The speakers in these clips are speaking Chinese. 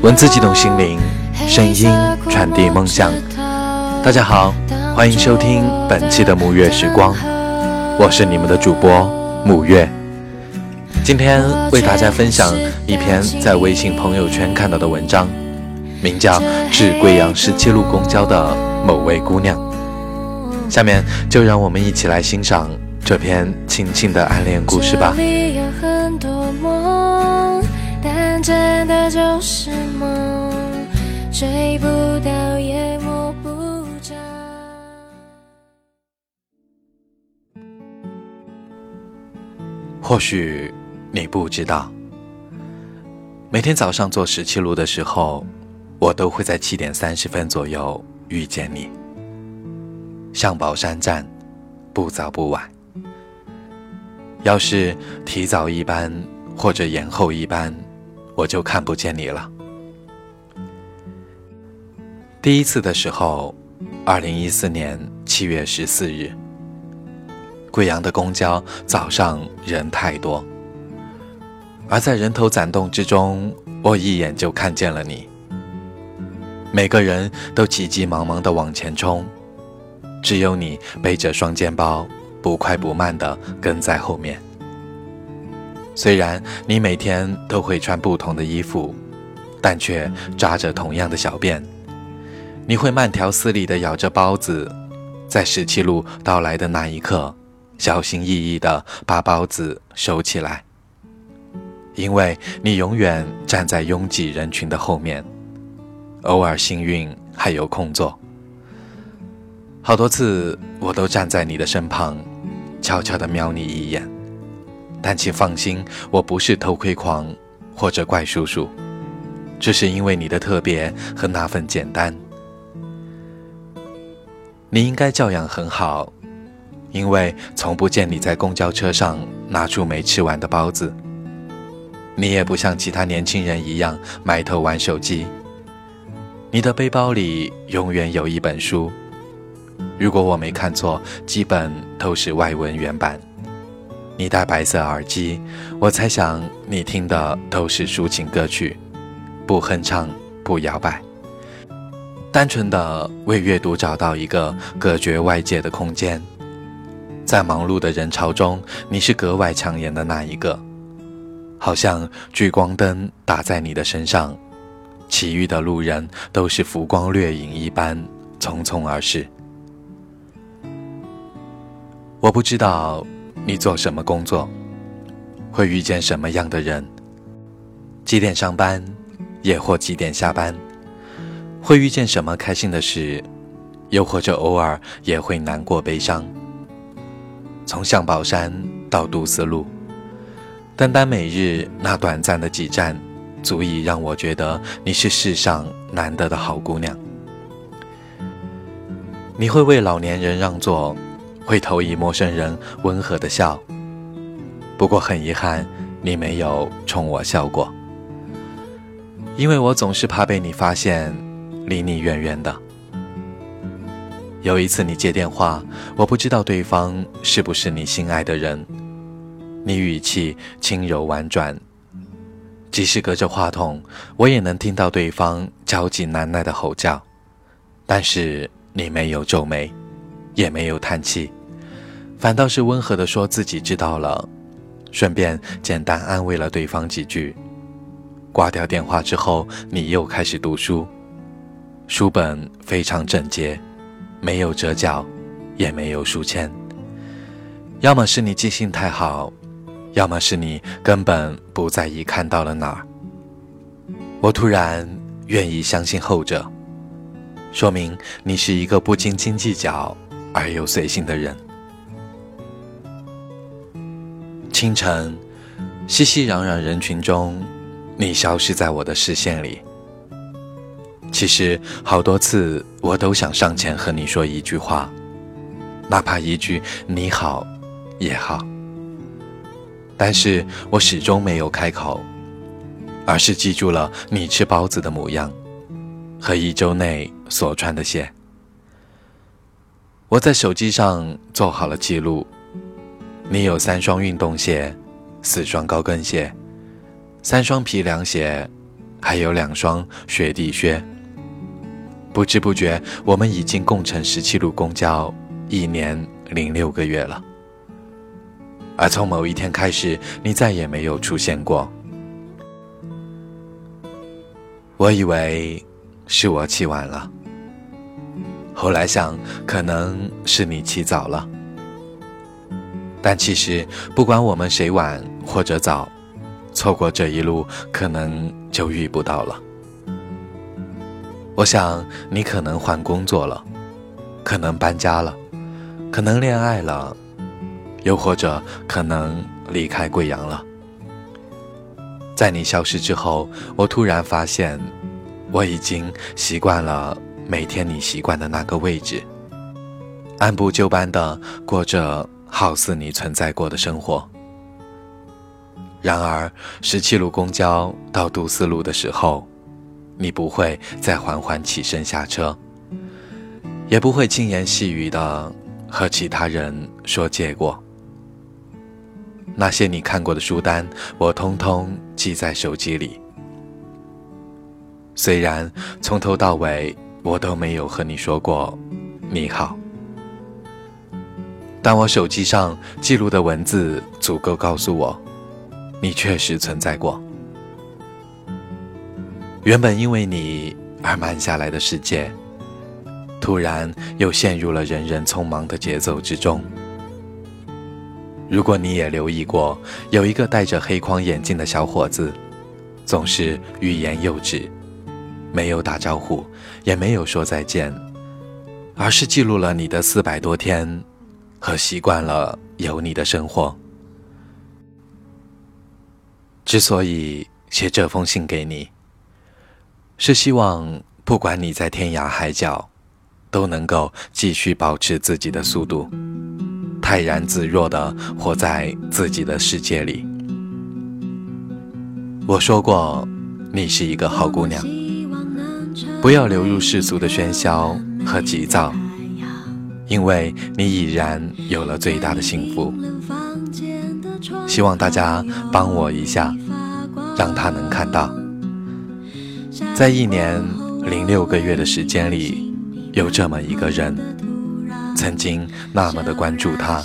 文字激动心灵，声音传递梦想。大家好，欢迎收听本期的沐月时光，我是你们的主播沐月。今天为大家分享一篇在微信朋友圈看到的文章，名叫《致贵阳十七路公交的某位姑娘》。下面就让我们一起来欣赏这篇轻轻的暗恋故事吧。真的就是梦，追不到也摸不着。或许你不知道，每天早上坐十七路的时候，我都会在七点三十分左右遇见你。上宝山站，不早不晚。要是提早一班或者延后一班。我就看不见你了。第一次的时候，二零一四年七月十四日，贵阳的公交早上人太多，而在人头攒动之中，我一眼就看见了你。每个人都急急忙忙地往前冲，只有你背着双肩包，不快不慢地跟在后面。虽然你每天都会穿不同的衣服，但却扎着同样的小辫。你会慢条斯理地咬着包子，在十七路到来的那一刻，小心翼翼地把包子收起来，因为你永远站在拥挤人群的后面，偶尔幸运还有空座。好多次我都站在你的身旁，悄悄地瞄你一眼。但请放心，我不是偷窥狂，或者怪叔叔，只是因为你的特别和那份简单。你应该教养很好，因为从不见你在公交车上拿出没吃完的包子。你也不像其他年轻人一样埋头玩手机。你的背包里永远有一本书，如果我没看错，基本都是外文原版。你戴白色耳机，我猜想你听的都是抒情歌曲，不哼唱，不摇摆，单纯的为阅读找到一个隔绝外界的空间。在忙碌的人潮中，你是格外抢眼的那一个，好像聚光灯打在你的身上，其余的路人都是浮光掠影一般匆匆而逝。我不知道。你做什么工作？会遇见什么样的人？几点上班，也或几点下班？会遇见什么开心的事？又或者偶尔也会难过悲伤？从象宝山到杜思路，单单每日那短暂的几站，足以让我觉得你是世上难得的好姑娘。你会为老年人让座。会投以陌生人温和的笑，不过很遗憾，你没有冲我笑过，因为我总是怕被你发现，离你远远的。有一次你接电话，我不知道对方是不是你心爱的人，你语气轻柔婉转，即使隔着话筒，我也能听到对方焦急难耐的吼叫，但是你没有皱眉，也没有叹气。反倒是温和地说自己知道了，顺便简单安慰了对方几句。挂掉电话之后，你又开始读书，书本非常整洁，没有折角，也没有书签。要么是你记性太好，要么是你根本不在意看到了哪儿。我突然愿意相信后者，说明你是一个不斤斤计较而又随性的人。清晨，熙熙攘攘人群中，你消失在我的视线里。其实好多次，我都想上前和你说一句话，哪怕一句“你好”也好。但是我始终没有开口，而是记住了你吃包子的模样，和一周内所穿的鞋。我在手机上做好了记录。你有三双运动鞋，四双高跟鞋，三双皮凉鞋，还有两双雪地靴。不知不觉，我们已经共乘十七路公交一年零六个月了。而从某一天开始，你再也没有出现过。我以为是我起晚了，后来想，可能是你起早了。但其实，不管我们谁晚或者早，错过这一路，可能就遇不到了。我想，你可能换工作了，可能搬家了，可能恋爱了，又或者可能离开贵阳了。在你消失之后，我突然发现，我已经习惯了每天你习惯的那个位置，按部就班的过着好似你存在过的生活。然而，十七路公交到杜思路的时候，你不会再缓缓起身下车，也不会轻言细语的和其他人说借过。那些你看过的书单，我通通记在手机里。虽然从头到尾我都没有和你说过“你好”，但我手机上记录的文字足够告诉我，你确实存在过。原本因为你而慢下来的世界，突然又陷入了人人匆忙的节奏之中。如果你也留意过，有一个戴着黑框眼镜的小伙子，总是欲言又止，没有打招呼，也没有说再见，而是记录了你的四百多天，和习惯了有你的生活。之所以写这封信给你，是希望不管你在天涯海角，都能够继续保持自己的速度。泰然自若地活在自己的世界里。我说过，你是一个好姑娘，不要流入世俗的喧嚣和急躁，因为你已然有了最大的幸福。希望大家帮我一下，让他能看到，在一年零六个月的时间里，有这么一个人。曾经那么的关注他，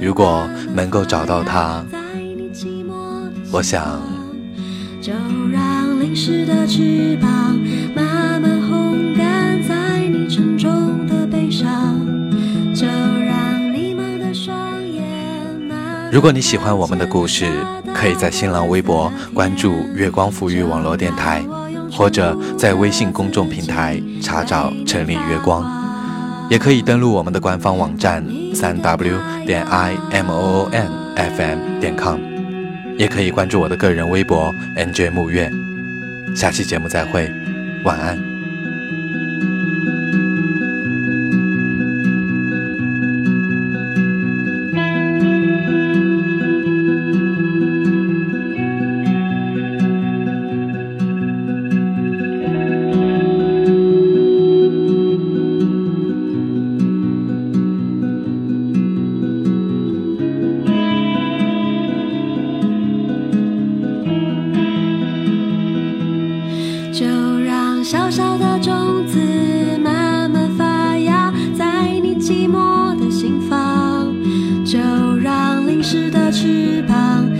如果能够找到他，我想。就让淋湿的翅膀如果你喜欢我们的故事，可以在新浪微博关注“月光抚育网络电台”，或者在微信公众平台查找“城里月光”。也可以登录我们的官方网站三 w 点 i m o o n f m 点 com，也可以关注我的个人微博 nj 木月。下期节目再会，晚安。翅膀